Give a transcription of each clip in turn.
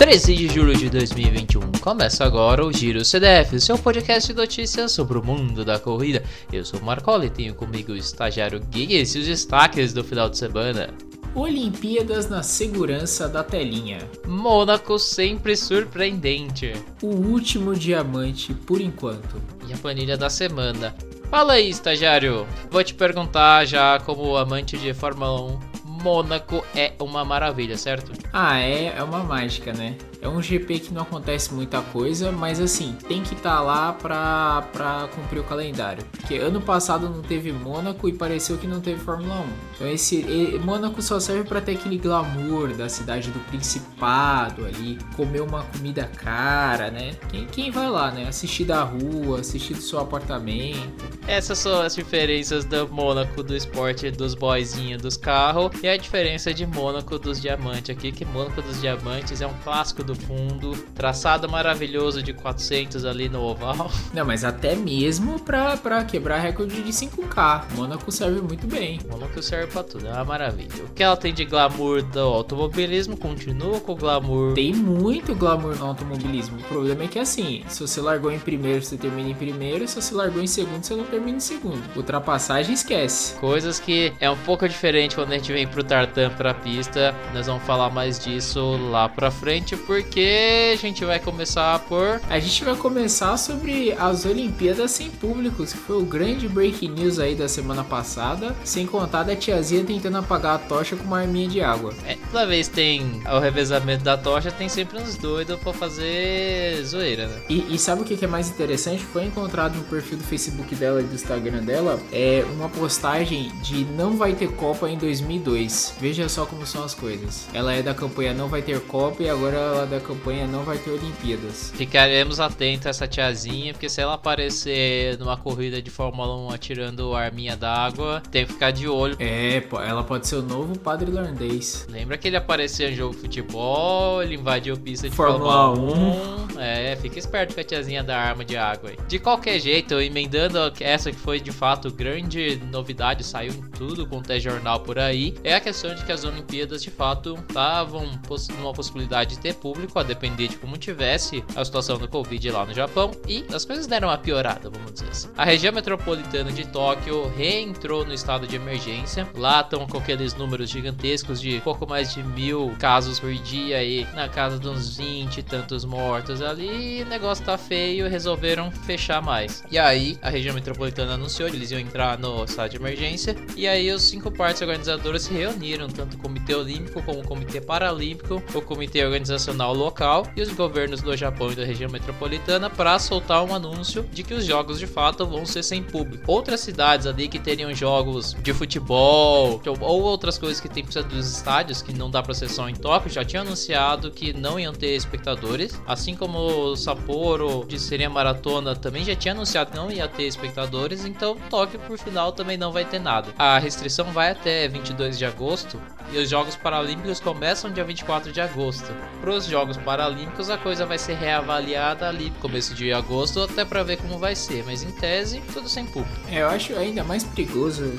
13 de julho de 2021. Começa agora o Giro CDF, seu podcast de notícias sobre o mundo da corrida. Eu sou o Marcola e tenho comigo o estagiário Gui e os destaques do final de semana. Olimpíadas na segurança da telinha. Mônaco sempre surpreendente. O último diamante por enquanto. E a planilha da semana. Fala aí, estagiário. Vou te perguntar já como amante de Fórmula 1 Mônaco é uma maravilha, certo? Ah, é, é uma mágica, né? É um GP que não acontece muita coisa, mas assim, tem que estar tá lá pra, pra cumprir o calendário. Porque ano passado não teve Mônaco e pareceu que não teve Fórmula 1. Então esse Mônaco só serve para ter aquele glamour da cidade do Principado ali, comer uma comida cara, né? Quem, quem vai lá, né? Assistir da rua, assistir do seu apartamento. Essas são as diferenças do Mônaco do esporte dos boyzinhos dos carros e a diferença de Mônaco dos diamantes aqui, que Mônaco dos diamantes é um clássico do fundo, traçado maravilhoso de 400 ali no oval. Não, mas até mesmo pra, pra quebrar recorde de 5K, Mônaco serve muito bem. Mônaco serve pra tudo, é uma maravilha. O que ela tem de glamour do automobilismo continua com o glamour. Tem muito glamour no automobilismo. O problema é que assim, se você largou em primeiro, você termina em primeiro, se você largou em segundo, você não termina em segundo. Ultrapassagem esquece. Coisas que é um pouco diferente quando a gente vem pro tartan pra pista. Nós vamos falar mais disso lá pra frente, porque a gente vai começar por. A gente vai começar sobre as Olimpíadas sem públicos, que foi o grande break news aí da semana passada. Sem contar da tiazinha tentando apagar a tocha com uma arminha de água. É, toda vez tem o revezamento da tocha, tem sempre uns doidos pra fazer zoeira, né? E, e sabe o que é mais interessante? Foi encontrado no perfil do Facebook dela e do Instagram dela é uma postagem de não vai ter Copa em 2002. Veja só como são as coisas. Ela é da campanha Não Vai Ter Copa e agora ela é da campanha Não Vai Ter Olimpíadas. Ficaremos atentos a essa tiazinha, porque se ela aparecer numa corrida de Fórmula 1 atirando arminha d'água, tem que ficar de olho. É, ela pode ser o novo padre irlandês. Lembra que ele apareceu em jogo de futebol, ele invadiu pista de Fórmula, Fórmula 1. 1. É, fica esperto com a tiazinha da arma de água aí. De qualquer jeito, emendando essa que foi de fato grande novidade, saiu em tudo quanto é jornal por aí, é a questão de que as Olimpíadas de fato estavam numa possibilidade de ter público, a depender de como tivesse a situação do Covid lá no Japão, e as coisas deram uma piorada, vamos dizer assim. A região metropolitana de Tóquio reentrou no estado de emergência, lá estão com aqueles números gigantescos de pouco mais de mil casos por dia e na casa de uns 20 e tantos mortos ali, o negócio tá feio, resolveram fechar mais. E aí, a região metropolitana anunciou que eles iam entrar no estado de emergência, e aí os cinco partes organizadoras se reuniram, tanto o Comitê Olímpico como o Comitê Paralímpico, o Comitê Organizacional Local e os governos do Japão e da região metropolitana para soltar um anúncio de que os jogos de fato vão ser sem público. Outras cidades ali que teriam jogos de futebol ou outras coisas que tem precisa dos estádios, que não dá para ser só em Tóquio, já tinham anunciado que não iam ter espectadores, assim como Sapporo de seria maratona também já tinha anunciado que não ia ter espectadores, então Tóquio por final também não vai ter nada. A restrição vai até 22 de agosto e os Jogos Paralímpicos começam dia 24 de agosto. Para os Jogos Paralímpicos a coisa vai ser reavaliada ali no começo de agosto até para ver como vai ser, mas em tese tudo sem público. É, eu acho ainda mais perigoso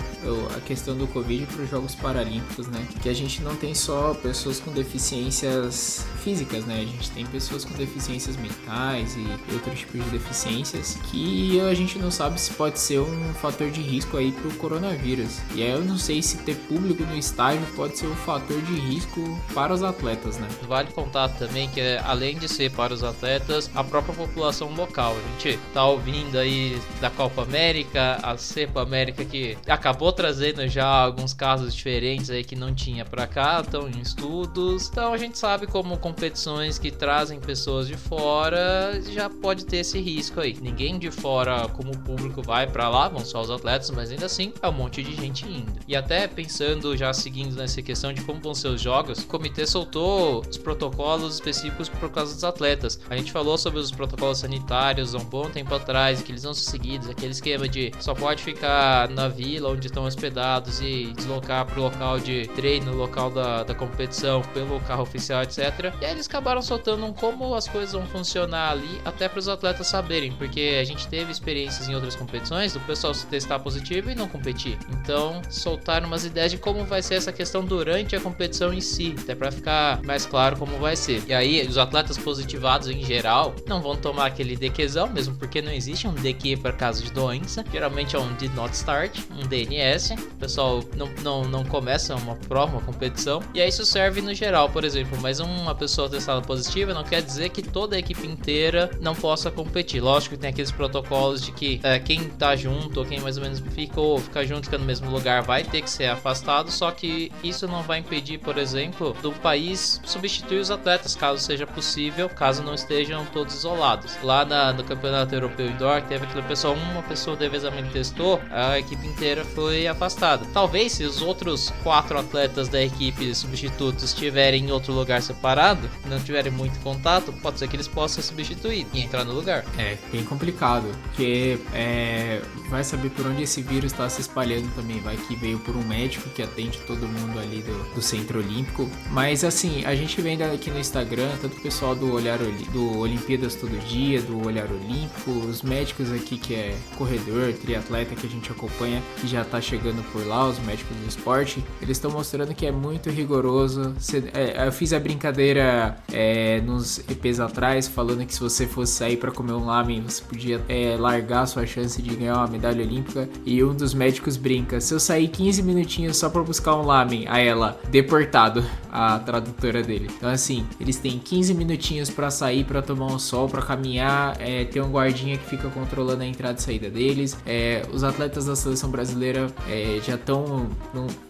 a questão do Covid para os Jogos Paralímpicos, né? Que a gente não tem só pessoas com deficiências físicas, né? A gente tem pessoas com deficiências mentais e outros tipos de deficiências que a gente não sabe se pode ser um fator de risco aí pro coronavírus. E aí eu não sei se ter público no estádio pode ser um fator de risco para os atletas, né? Vale contar também que além de ser para os atletas, a própria população local. A gente tá ouvindo aí da Copa América, a Cepa América que acabou trazendo já alguns casos diferentes aí que não tinha para cá, estão em estudos. Então a gente sabe como competições que trazem pessoas de fora já pode ter esse risco aí. Ninguém de fora como público vai para lá, vão só os atletas, mas ainda assim é um monte de gente indo. E até pensando já seguindo nessa questão de como vão ser os jogos, o comitê soltou os protocolos específicos por causa dos atletas. A gente falou sobre os protocolos sanitários há um bom tempo atrás, que eles vão ser seguidos, aquele esquema de só pode ficar na vila onde estão hospedados e deslocar para o local de treino, local da, da competição pelo carro oficial, etc. E aí eles acabaram soltando um como as coisas vão funcionar ali, até para os atletas saberem, porque a gente teve experiências em outras competições do pessoal se testar positivo e não competir. Então, soltaram umas ideias de como vai ser essa questão durante a competição em si, até para ficar mais claro como vai ser. E aí, os atletas positivados em geral não vão tomar aquele DQzão, mesmo porque não existe um DQ para caso de doença. Geralmente é um Did Not Start, um DNS. O pessoal não, não, não começa uma prova, uma competição. E aí isso serve no geral, por exemplo. Mas uma pessoa testada positiva não quer dizer que toda a equipe inteira não possa competir. Lógico que tem aqueles protocolos de que é, quem tá junto ou quem mais ou menos ficou, fica junto, fica no mesmo lugar, vai ter que ser afastado. Só que isso não vai impedir, por exemplo, do país substituir os atletas, caso seja possível, caso não estejam todos isolados. Lá na, no Campeonato Europeu Indoor, teve aquele pessoal, uma pessoa devidamente testou, a equipe inteira foi afastada. Talvez se os outros quatro atletas da equipe substitutos estiverem em outro lugar separado, não tiverem muito contato, pode ser que eles possam substituir e entrar no lugar. É, bem complicado, porque é, vai saber por onde esse vírus está se espalhando também. Vai que veio por um médico que atende todo mundo ali do, do Centro Olímpico. Mas assim, a gente vem aqui no Instagram, tanto o pessoal do Olhar do Olimpíadas Todo Dia, do Olhar Olímpico, os médicos aqui que é corredor, triatleta que a gente acompanha, que já tá chegando por lá, os médicos do esporte, eles estão mostrando que é muito rigoroso. É, eu fiz a brincadeira é, nos EPs atrás, falando que se você fosse sair para comer um lamen, você podia é, largar sua chance de ganhar uma medalha olímpica. E um dos médicos brinca: se eu sair 15 minutinhos só para buscar um lamen, a ela, deportado, a tradutora dele. Então, assim, eles têm 15 minutinhos para sair, para tomar um sol, para caminhar, é, tem um guardinha que fica controlando a entrada e saída deles. É, os atletas da seleção brasileira é, já estão,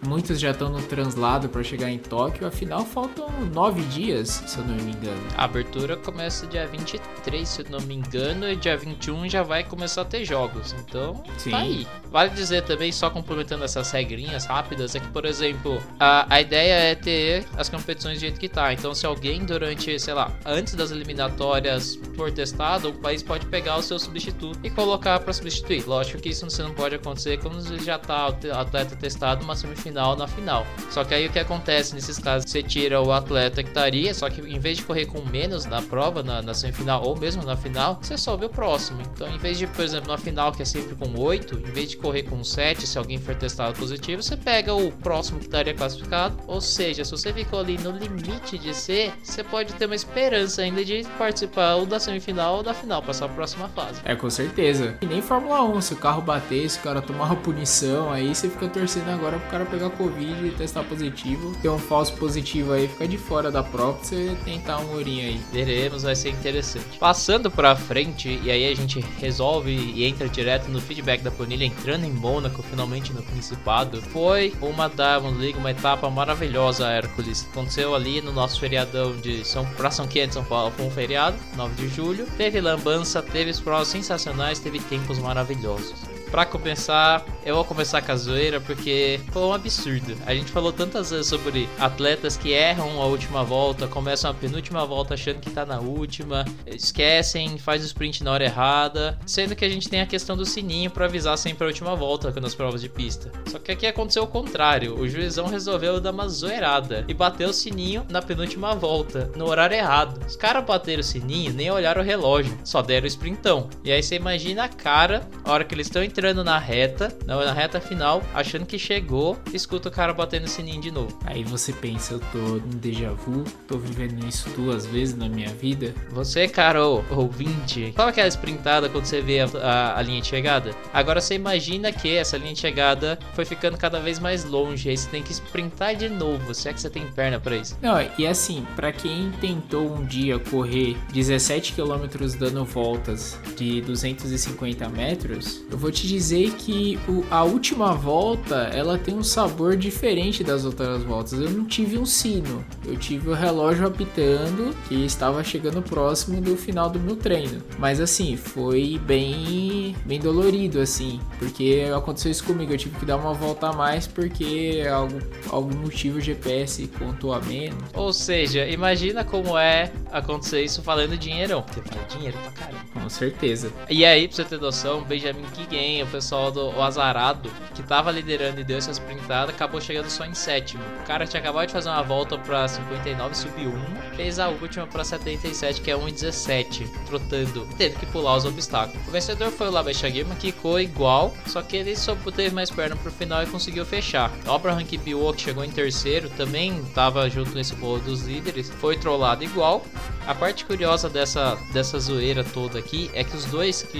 muitos já estão no translado para chegar em Tóquio. Afinal, faltam nove dias, se eu não me engano. A abertura começa dia 23, se eu não me engano, e dia 21 já vai começar a ter jogos. Então, tá Sim. tá aí. Vale dizer também, só complementando essas regrinhas rápidas, é que, por exemplo, a, a ideia é ter as competições do jeito que tá. Então, se alguém durante, sei lá, antes das eliminatórias for testado, o país pode pegar o seu substituto e colocar para substituir. Lógico que isso não pode acontecer quando já tá o atleta testado uma semifinal na final. Só que aí o que acontece nesses casos? Você tira o atleta que estaria, só que em vez de correr com menos na prova, na, na semifinal ou mesmo na final, você sobe o próximo. Então, em vez de, por exemplo, na final que é sempre com 8, em vez de correr com 7, se alguém for testado positivo, você pega o próximo que estaria classificado. Ou seja, se você ficou ali no limite de ser, você pode ter uma esperança ainda de participar ou da semifinal ou da final, passar a próxima fase. É, com certeza. E nem Fórmula 1, se o carro bater, se o cara tomar uma punição, aí você fica torcendo agora pro cara pegar Covid e testar positivo. Ter um falso positivo aí, fica de fora da prova pra você tentar um ourinho aí. Veremos, vai ser interessante. Passando pra frente, e aí a gente resolve e entra direto no feedback da planilha, entrando em Mônaco, finalmente no Principado, foi uma Diamond League, uma etapa maravilhosa, Hércules. Aconteceu ali no nosso feriadão de São, pra São Quente, São Paulo, foi um feriado, 9 de julho. Teve lambança, teve provas sensacionais, teve tempos maravilhosos. Pra compensar, eu vou começar com a zoeira porque foi um absurdo. A gente falou tantas vezes sobre atletas que erram a última volta, começam a penúltima volta achando que tá na última, esquecem, faz o sprint na hora errada, sendo que a gente tem a questão do sininho para avisar sempre a última volta nas provas de pista. Só que aqui aconteceu o contrário, o juizão resolveu dar uma zoeirada e bateu o sininho na penúltima volta, no horário errado. Os caras bateram o sininho, nem olharam o relógio, só deram o sprintão. E aí você imagina a cara, a hora que eles estão entrando entrando na reta, na reta final, achando que chegou, escuta o cara batendo o sininho de novo. Aí você pensa, eu tô num déjà vu, tô vivendo isso duas vezes na minha vida. Você, cara, ouvinte, sabe aquela sprintada quando você vê a, a, a, linha de chegada? Agora você imagina que essa linha de chegada foi ficando cada vez mais longe, aí você tem que sprintar de novo, se é que você tem perna para isso. Não, e assim, para quem tentou um dia correr 17 km dando voltas de 250 metros, eu vou te dizer que o, a última volta ela tem um sabor diferente das outras voltas. Eu não tive um sino, eu tive o relógio apitando que estava chegando próximo do final do meu treino. Mas assim, foi bem, bem dolorido assim, porque aconteceu isso comigo. Eu tive que dar uma volta a mais porque algum, algum motivo o GPS contou a menos. Ou seja, imagina como é acontecer isso falando dinheirão, porque vale dinheiro pra caramba. Com certeza. E aí, pra você ter noção, Benjamin Kigen o pessoal do Azar disparado, que tava liderando e deu essa sprintada, acabou chegando só em sétimo. O cara tinha acabado de fazer uma volta pra 59, subiu 1, fez a última pra 77, que é 1,17, trotando, tendo que pular os obstáculos. O vencedor foi o Labeshagima, que ficou igual, só que ele só teve mais perna pro final e conseguiu fechar. O Abraham Kibiwo, que chegou em terceiro, também tava junto nesse bolo dos líderes, foi trollado igual. A parte curiosa dessa, dessa zoeira toda aqui é que os dois que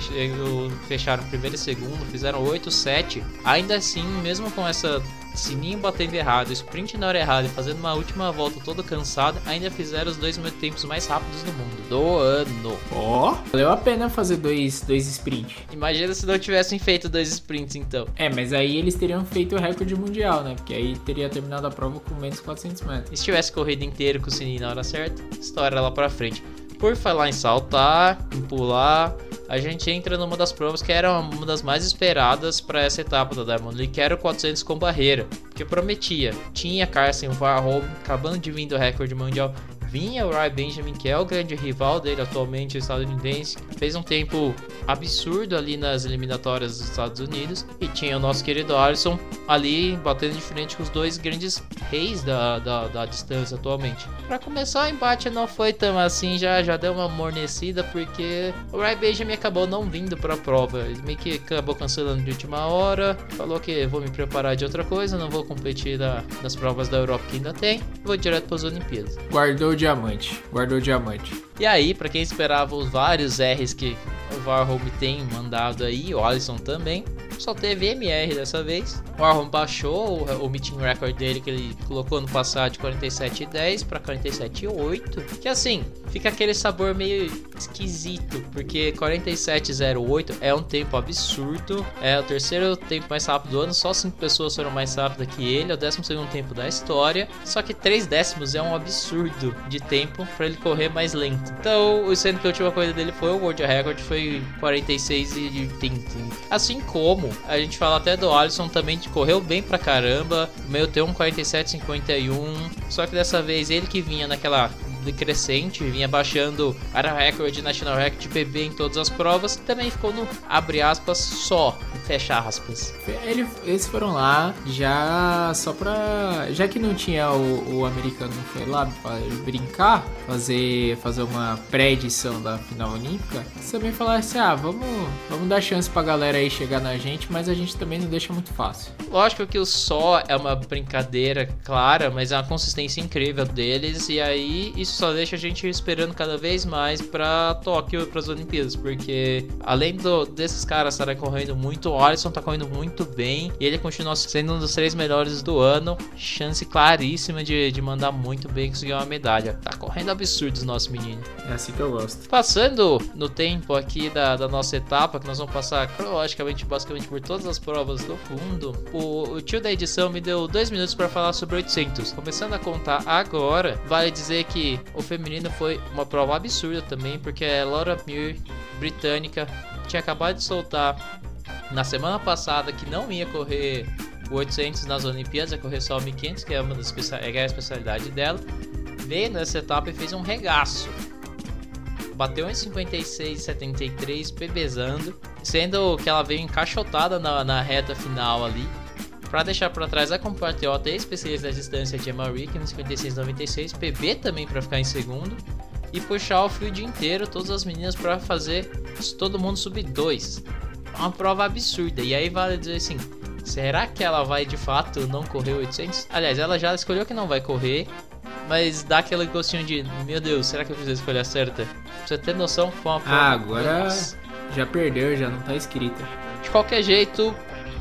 fecharam primeiro e segundo fizeram 8-7. Ainda assim, mesmo com essa sininho batendo errado, sprint na hora errada e fazendo uma última volta todo cansado, ainda fizeram os dois tempos mais rápidos do mundo. Do ano. Ó, oh, valeu a pena fazer dois, dois sprints. Imagina se não tivessem feito dois sprints então. É, mas aí eles teriam feito o recorde mundial, né? Porque aí teria terminado a prova com menos 400 metros. E se tivesse corrido inteiro com o sininho na hora certa, história lá pra frente. Por falar em saltar, em pular, a gente entra numa das provas que era uma das mais esperadas para essa etapa da Diamond League, que era o 400 com barreira, porque prometia. Tinha Carson Varholm acabando de vir do recorde mundial vinha o Ray Benjamin, que é o grande rival dele atualmente, estadunidense, fez um tempo absurdo ali nas eliminatórias dos Estados Unidos e tinha o nosso querido Alisson ali batendo de frente com os dois grandes reis da, da, da distância atualmente. Para começar, o embate não foi tão assim, já, já deu uma amornecida porque o Ray Benjamin acabou não vindo para a prova, ele meio que acabou cancelando de última hora, falou que vou me preparar de outra coisa, não vou competir na, nas provas da Europa que ainda tem, vou direto para as Olimpíadas. Guardou diamante. Guardou o diamante. E aí, para quem esperava os vários R's que o Varholm tem mandado aí, o Alisson também, só teve MR dessa vez. O Warhol baixou o, o meeting record dele que ele colocou no passado de 47,10 para 47,8. Que assim, fica aquele sabor meio esquisito, porque 47,08 é um tempo absurdo. É o terceiro tempo mais rápido do ano, só 5 pessoas foram mais rápidas que ele, é o 12 tempo da história. Só que 3 décimos é um absurdo de tempo para ele correr mais lento. Então, sendo que a última coisa dele foi o World Record, foi 46,30. Assim como a gente fala até do Alisson também, que correu bem pra caramba. Meio tem um 47,51. Só que dessa vez ele que vinha naquela decrescente, vinha baixando era recorde, national record, PB em todas as provas, também ficou no abre aspas só, fecha aspas. Ele, eles foram lá já só pra. Já que não tinha o, o americano foi lá pra brincar, fazer, fazer uma pré-edição da final olímpica, também falaram assim: ah, vamos, vamos dar chance pra galera aí chegar na gente, mas a gente também não deixa muito fácil. Lógico que o só é uma brincadeira clara, mas é uma consistência incrível deles, e aí isso só deixa a gente esperando cada vez mais para Tóquio, para as Olimpíadas, porque além do, desses caras estarem correndo muito, o Alisson tá correndo muito bem e ele continua sendo um dos três melhores do ano. Chance claríssima de, de mandar muito bem e conseguir uma medalha. Tá correndo absurdos nosso menino. É assim que eu gosto. Passando no tempo aqui da, da nossa etapa, que nós vamos passar cronologicamente, basicamente por todas as provas do fundo, o, o tio da edição me deu dois minutos para falar sobre 800. Começando a contar agora, vale dizer que o feminino foi uma prova absurda também, porque a Laura Muir, britânica, tinha acabado de soltar na semana passada que não ia correr o 800 nas Olimpíadas, ia correr só o 1500, que é uma das é a especialidade dela. Veio nessa etapa e fez um regaço. Bateu em 56,73, pebezando, sendo que ela veio encaixotada na, na reta final ali. Para deixar para trás a compatriota e especialista da distância de Emma Rick no 56,96, PB também para ficar em segundo e puxar o fio dia inteiro todas as meninas para fazer todo mundo subir dois. Uma prova absurda. E aí vale dizer assim, será que ela vai de fato não correr 800? Aliás, ela já escolheu que não vai correr, mas dá aquele gostinho de, meu Deus, será que eu fiz a escolha certa? Pra você ter noção, foi uma prova. Ah, agora já perdeu, já não tá escrita. De qualquer jeito,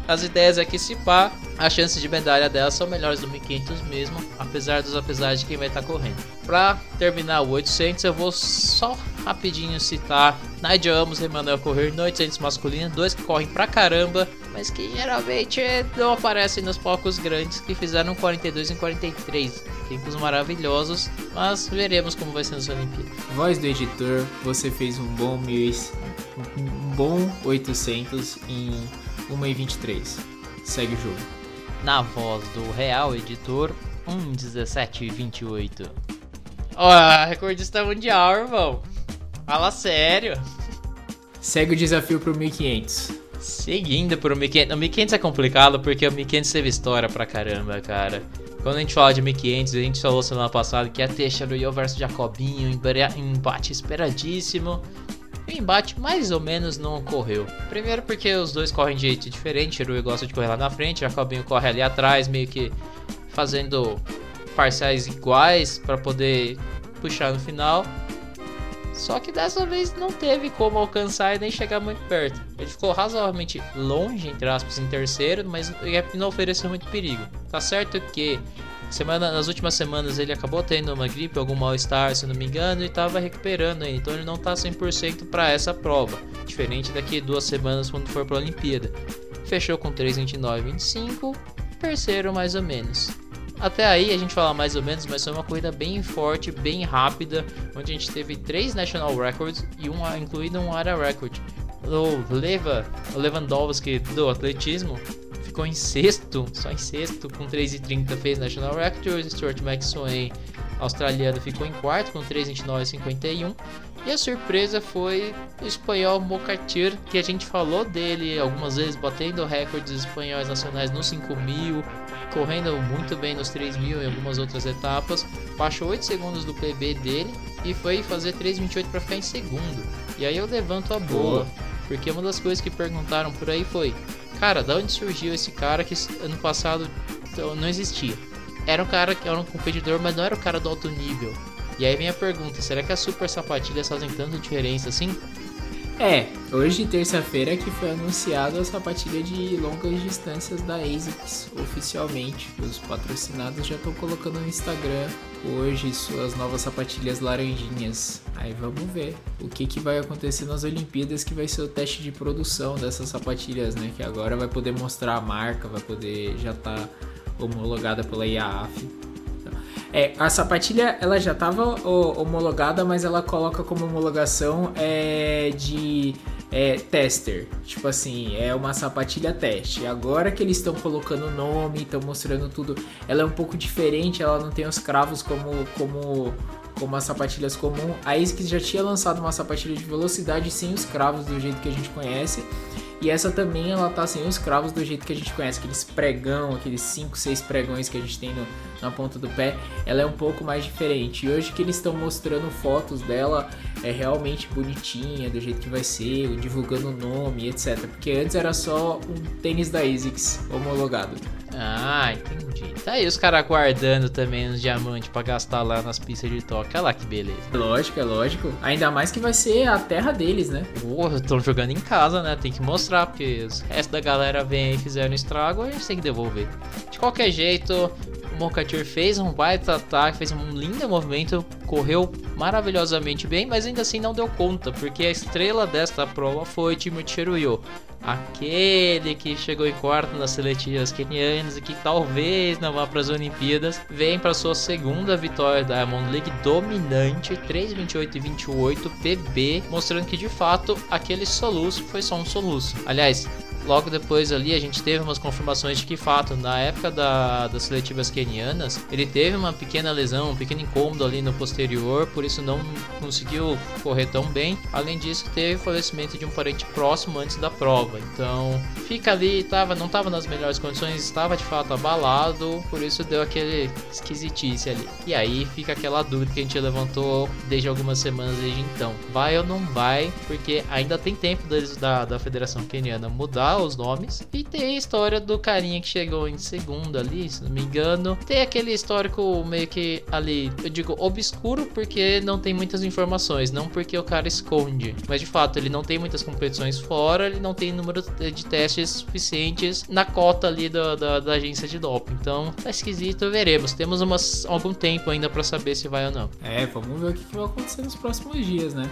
as ideias é que se pá, as chances de medalha dela são melhores do 1500 mesmo, apesar dos apesar de quem vai estar tá correndo. Para terminar o 800, eu vou só rapidinho citar Nigel Amos e Emanuel correr no 800 masculino, dois que correm pra caramba, mas que geralmente não aparecem nos palcos grandes que fizeram 42 em 43, tempos maravilhosos, mas veremos como vai ser nas Olimpíadas. Voz do editor, você fez um bom mil, um bom 800 em 1 e 23. Segue o jogo. Na voz do Real Editor, 1 17 e 28. Ó, oh, recordista mundial, irmão. Fala sério. Segue o desafio pro 1500. Seguindo pro 1500. O 1500 é complicado porque o 1500 teve história pra caramba, cara. Quando a gente fala de 1500, a gente falou semana passada que ia ter Shadow versus Jacobinho, embate esperadíssimo. O embate mais ou menos não ocorreu. Primeiro porque os dois correm de jeito diferente, Shirui gosta de correr lá na frente, Jacobinho corre ali atrás, meio que fazendo parciais iguais para poder puxar no final. Só que dessa vez não teve como alcançar e nem chegar muito perto. Ele ficou razoavelmente longe, entre aspas, em terceiro, mas não ofereceu muito perigo. Tá certo que semana, nas últimas semanas ele acabou tendo uma gripe, algum mal-estar, se não me engano, e estava recuperando. Então ele não tá 100% para essa prova. Diferente daqui duas semanas quando for para a Olimpíada. Fechou com 3,29,25, terceiro mais ou menos. Até aí a gente fala mais ou menos, mas foi uma corrida bem forte, bem rápida, onde a gente teve três national records e um incluído um area record. O Leva, o Lewandowski do atletismo ficou em sexto, só em sexto, com 3,30 fez national record. O Stuart Maxwell, australiano, ficou em quarto com 3,29,51. E a surpresa foi o espanhol Mocatir, que a gente falou dele algumas vezes, batendo recordes espanhóis nacionais nos 5 mil, correndo muito bem nos 3 mil e algumas outras etapas. Baixou 8 segundos do PB dele e foi fazer 3,28 para ficar em segundo. E aí eu levanto a boa, porque uma das coisas que perguntaram por aí foi: Cara, da onde surgiu esse cara que ano passado não existia? Era um cara que era um competidor, mas não era o cara do alto nível. E aí vem a pergunta, será que as super sapatilhas fazem tanta diferença assim? É, hoje terça-feira que foi anunciada a sapatilha de longas distâncias da ASICS oficialmente. Os patrocinados já estão colocando no Instagram hoje suas novas sapatilhas laranjinhas. Aí vamos ver o que, que vai acontecer nas Olimpíadas, que vai ser o teste de produção dessas sapatilhas, né? Que agora vai poder mostrar a marca, vai poder já tá homologada pela IAAF. É, a sapatilha ela já estava homologada, mas ela coloca como homologação é, de é, tester. Tipo assim, é uma sapatilha teste. Agora que eles estão colocando o nome, estão mostrando tudo, ela é um pouco diferente, ela não tem os cravos como, como, como as sapatilhas comum. A ASICS já tinha lançado uma sapatilha de velocidade sem os cravos do jeito que a gente conhece. E essa também ela tá sem os cravos do jeito que a gente conhece, aqueles pregão, aqueles 5, 6 pregões que a gente tem no, na ponta do pé, ela é um pouco mais diferente. E hoje que eles estão mostrando fotos dela, é realmente bonitinha, do jeito que vai ser, divulgando o nome, etc. Porque antes era só um tênis da ASICS homologado. Ah, entendi. Tá aí os caras guardando também os diamantes para gastar lá nas pistas de toque. Olha lá que beleza. Lógico, é lógico. Ainda mais que vai ser a terra deles, né? Porra, estão jogando em casa, né? Tem que mostrar, porque o resto da galera vem e fizeram estrago, a gente tem que devolver. De qualquer jeito, Mokatir fez um baita ataque, fez um lindo movimento, correu maravilhosamente bem, mas ainda assim não deu conta, porque a estrela desta prova foi Timothy Cheruyo, aquele que chegou em quarto nas seletivas kenianas e que talvez não vá para as Olimpíadas, vem para sua segunda vitória da Diamond League dominante, 3:28 e 28 PB, mostrando que de fato aquele soluço foi só um soluço. Aliás, logo depois ali a gente teve umas confirmações de que fato na época da, das seletivas kenianas ele teve uma pequena lesão, um pequeno incômodo ali no posterior, por isso não conseguiu correr tão bem. Além disso, teve falecimento de um parente próximo antes da prova. Então, fica ali, tava, não estava nas melhores condições, estava de fato abalado, por isso deu aquele esquisitice ali. E aí fica aquela dúvida que a gente levantou desde algumas semanas desde então. Vai ou não vai? Porque ainda tem tempo da, da Federação Keniana mudar os nomes. E tem a história do carinha que chegou em segundo ali, se não me engano. Tem aquele histórico meio que ali, eu digo obscuro porque não tem muitas informações, não porque o cara esconde. Mas de fato, ele não tem muitas competições fora, ele não tem número de testes suficientes na cota ali da, da, da agência de doping. Então, tá esquisito, veremos. Temos umas, algum tempo ainda para saber se vai ou não. É, vamos ver o que, que vai acontecer nos próximos dias, né?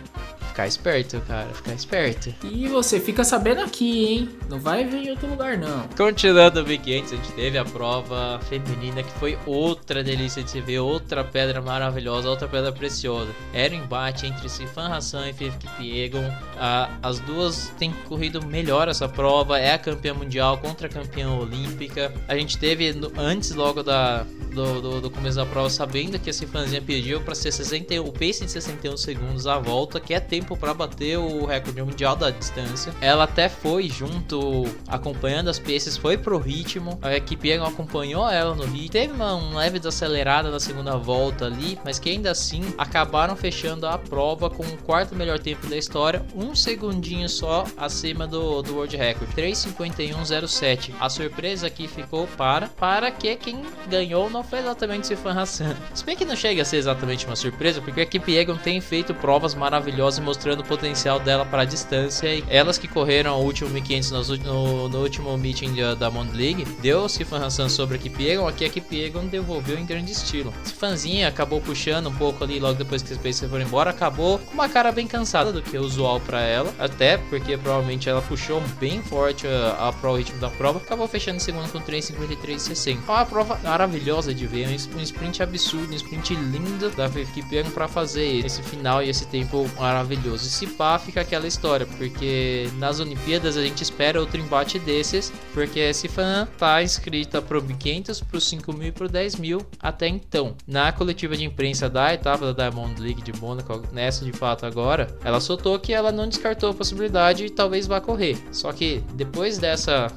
Ficar esperto, cara, ficar esperto. E você fica sabendo aqui, hein? Não vai vir em outro lugar, não. Continuando o Big a gente teve a prova feminina, que foi outra delícia de se ver, outra pedra maravilhosa, outra pedra preciosa. Era um embate entre Sifan Hassan e Fifth Kipiegon. Ah, as duas têm corrido melhor essa prova, é a campeã mundial contra a campeã olímpica. A gente teve, antes logo da, do, do, do, começo da prova, sabendo que a Cifanzinha pediu para ser 61, o pace de 61 segundos à volta, que é tempo tempo para bater o recorde mundial da distância. Ela até foi junto, acompanhando as peças, foi pro ritmo. A equipe acompanhou ela no ritmo. Teve uma, leve desacelerada na segunda volta ali, mas que ainda assim acabaram fechando a prova com o quarto melhor tempo da história, um segundinho só acima do, do World Record, 3:51.07. A surpresa aqui ficou para para que quem ganhou não foi exatamente Sifan Hassan. Se bem que não chega a ser exatamente uma surpresa, porque a equipe Egon tem feito provas maravilhosas mostrando o potencial dela para a distância e elas que correram o último 1500 no, no último meeting da, da Mond League, deu Sifan Hassan sobre a Egon, aqui a Egon devolveu em grande estilo. Sifanzinha acabou puxando um pouco ali logo depois que os Pacers foram embora, acabou com uma cara bem cansada do que o usual para ela, até porque provavelmente ela puxou bem forte a, a pro ritmo da prova, acabou fechando em segundo com 3:53.60. Uma prova maravilhosa de ver, um sprint absurdo, um sprint lindo da Egon para fazer esse final e esse tempo maravilhoso. E se pá, fica aquela história, porque nas Olimpíadas a gente espera outro embate desses, porque esse fã tá inscrita pro 500, pro 5 mil e pro 10 mil até então. Na coletiva de imprensa da etapa da Diamond League de Mônaco, nessa de fato agora, ela soltou que ela não descartou a possibilidade e talvez vá correr. Só que depois dessa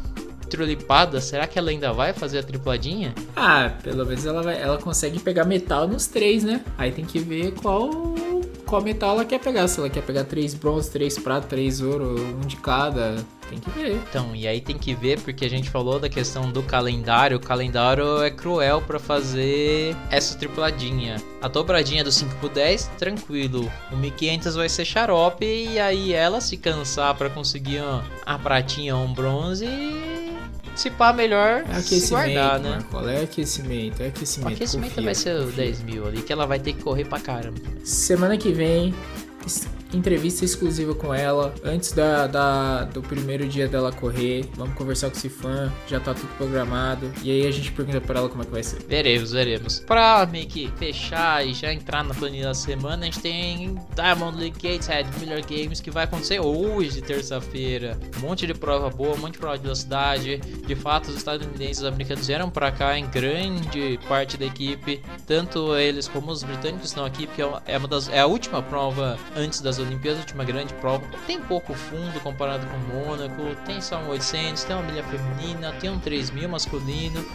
trulipada, será que ela ainda vai fazer a tripladinha? Ah, pelo menos ela, vai, ela consegue pegar metal nos três, né? Aí tem que ver qual qual metal ela quer pegar. Se ela quer pegar três bronze, três prata, três ouro, um de cada. Tem que ver. Então, e aí tem que ver porque a gente falou da questão do calendário. O calendário é cruel para fazer essa tripladinha. A dobradinha do 5 por 10, tranquilo. O 1500 vai ser xarope e aí ela se cansar para conseguir a pratinha ou um bronze se pá, melhor é se guardar, né? Marcola, é aquecimento, é aquecimento. O aquecimento confia, vai ser confia. 10 mil ali, que ela vai ter que correr pra caramba. Semana que vem entrevista exclusiva com ela antes da, da, do primeiro dia dela correr. Vamos conversar com esse fã, já tá tudo programado. E aí a gente pergunta pra ela como é que vai ser. Veremos, veremos. Pra meio que fechar e já entrar na planilha da semana, a gente tem Diamond League Gateshead Miller Games que vai acontecer hoje, terça-feira. Um monte de prova boa, um monte de prova de velocidade. De fato, os estadunidenses e os americanos vieram pra cá em grande parte da equipe. Tanto eles como os britânicos estão aqui, porque é, uma das, é a última prova antes das Olimpíadas, última grande prova. Tem pouco fundo comparado com o Mônaco, tem só um 800, tem uma milha feminina, tem um 3000 masculino.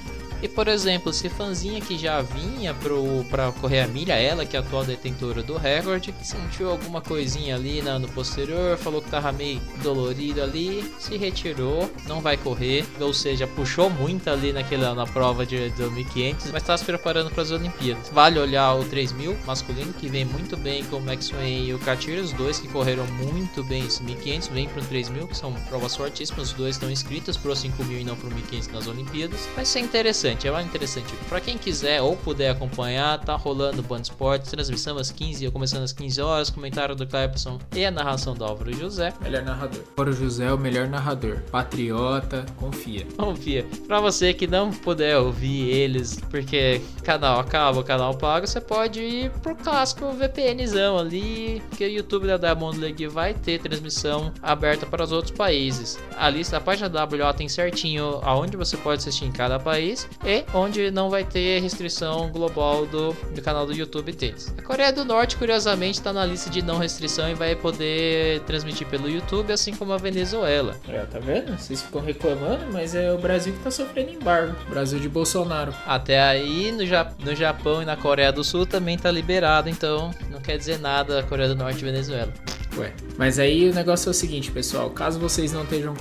E por exemplo, se fãzinha que já vinha pro, pra correr a milha, ela que é a atual detentora do recorde, sentiu alguma coisinha ali na, no posterior, falou que tava meio dolorido ali, se retirou, não vai correr, ou seja, puxou muito ali naquela, na prova de 2500, mas tá se preparando para as Olimpíadas. Vale olhar o 3000 masculino, que vem muito bem com o Maxwell e o Katir, os dois que correram muito bem esse 1500, vem pro 3000, que são provas fortíssimas, os dois estão inscritos pro 5000 e não pro 1500 nas Olimpíadas. Vai ser interessante interessante, é mais interessante. Para quem quiser ou puder acompanhar, tá rolando o Band Esportes, transmissão às 15, começando às 15 horas, comentário do Clepson e a narração do Álvaro José. Melhor narrador. Álvaro José é o melhor narrador. Patriota, confia. Confia. Para você que não puder ouvir eles, porque canal acaba, canal paga, você pode ir pro clássico VPNzão ali, que o YouTube da Diamond League vai ter transmissão aberta para os outros países. A lista, a página da WA tem certinho aonde você pode assistir em cada país e onde não vai ter restrição global do, do canal do YouTube deles. A Coreia do Norte, curiosamente, está na lista de não restrição e vai poder transmitir pelo YouTube, assim como a Venezuela. É, tá vendo? Vocês ficam reclamando, mas é o Brasil que está sofrendo embargo. Brasil de Bolsonaro. Até aí, no, ja no Japão e na Coreia do Sul também tá liberado, então não quer dizer nada a Coreia do Norte e Venezuela. Ué. Mas aí o negócio é o seguinte, pessoal. Caso vocês não estejam.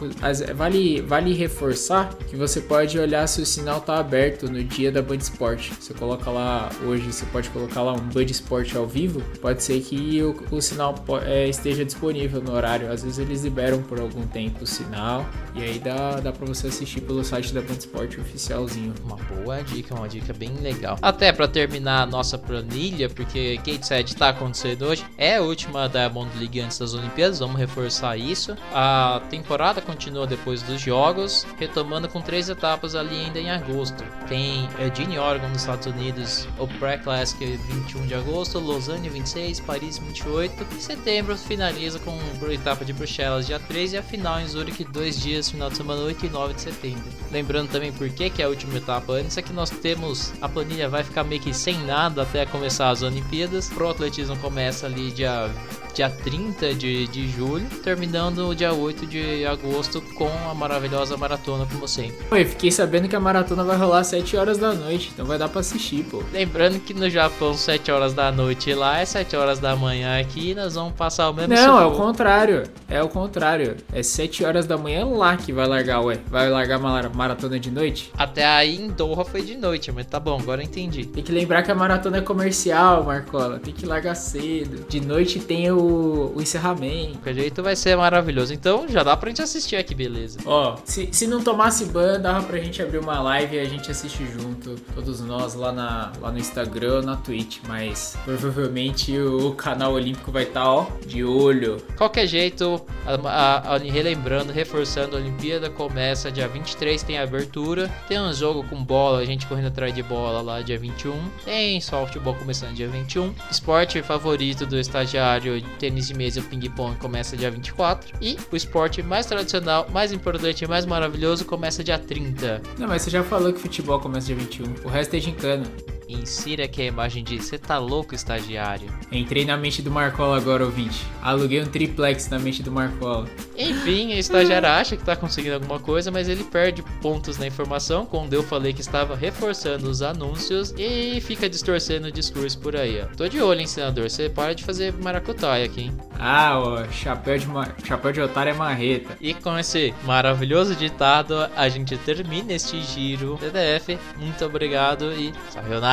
Vale, vale reforçar que você pode olhar se o sinal tá aberto no dia da Band Sport. Você coloca lá hoje, você pode colocar lá um Band Sport ao vivo. Pode ser que o, o sinal é, esteja disponível no horário. Às vezes eles liberam por algum tempo o sinal. E aí dá, dá pra você assistir pelo site da Band Sport oficialzinho. Uma boa dica, uma dica bem legal. Até para terminar a nossa planilha, porque Gateshead tá acontecendo hoje. É a última da Bond League antes das Olimpíadas, vamos reforçar isso. A temporada continua depois dos Jogos, retomando com três etapas ali ainda em agosto. Tem Eugene, Oregon, nos Estados Unidos, o Pré-Classic 21 de agosto, Lausanne 26, Paris 28. Em setembro finaliza com a etapa de Bruxelas dia 13 e a final em Zurich dois dias, final de semana 8 e 9 de setembro. Lembrando também por que, que é a última etapa antes, é que nós temos a planilha vai ficar meio que sem nada até começar as Olimpíadas. Pro atletismo começa ali dia dia 30 de, de julho, terminando o dia 8 de agosto com a maravilhosa maratona, como sempre. Pô, eu fiquei sabendo que a maratona vai rolar às 7 horas da noite, então vai dar pra assistir, pô. Lembrando que no Japão, 7 horas da noite lá é 7 horas da manhã aqui, nós vamos passar o mesmo Não, é o contrário. É o contrário. É 7 horas da manhã lá que vai largar, ué. Vai largar uma maratona de noite? Até aí em Doha foi de noite, mas tá bom, agora entendi. Tem que lembrar que a maratona é comercial, Marcola. Tem que largar cedo. De noite tem o o, encerramento. O jeito vai ser maravilhoso. Então já dá pra gente assistir aqui, beleza. Ó, se, se não tomasse ban, dava pra gente abrir uma live e a gente assistir junto, todos nós lá, na, lá no Instagram ou na Twitch. Mas provavelmente o canal olímpico vai estar, tá, ó, de olho. Qualquer jeito, a, a, a, relembrando, reforçando, a Olimpíada começa dia 23, tem abertura. Tem um jogo com bola, a gente correndo atrás de bola lá dia 21. Tem softball começando dia 21. Esporte favorito do estagiário tênis de mesa e o ping-pong começa dia 24. E o esporte mais tradicional, mais importante e mais maravilhoso começa dia 30. Não, mas você já falou que futebol começa dia 21. O resto é gincana. Insira aqui a imagem de você tá louco, estagiário. Entrei na mente do Marcola agora, ouvinte. Aluguei um triplex na mente do Marcola. Enfim, o estagiário acha que tá conseguindo alguma coisa, mas ele perde pontos na informação quando eu falei que estava reforçando os anúncios e fica distorcendo o discurso por aí, ó. Tô de olho, hein, senador. Você para de fazer maracutaia aqui, hein? Ah, ó, chapéu de, chapéu de otário é marreta. E com esse maravilhoso ditado, a gente termina este giro TDF. Muito obrigado e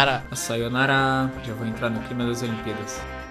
sayonara. Sayonara. Já vou entrar no clima das Olimpíadas.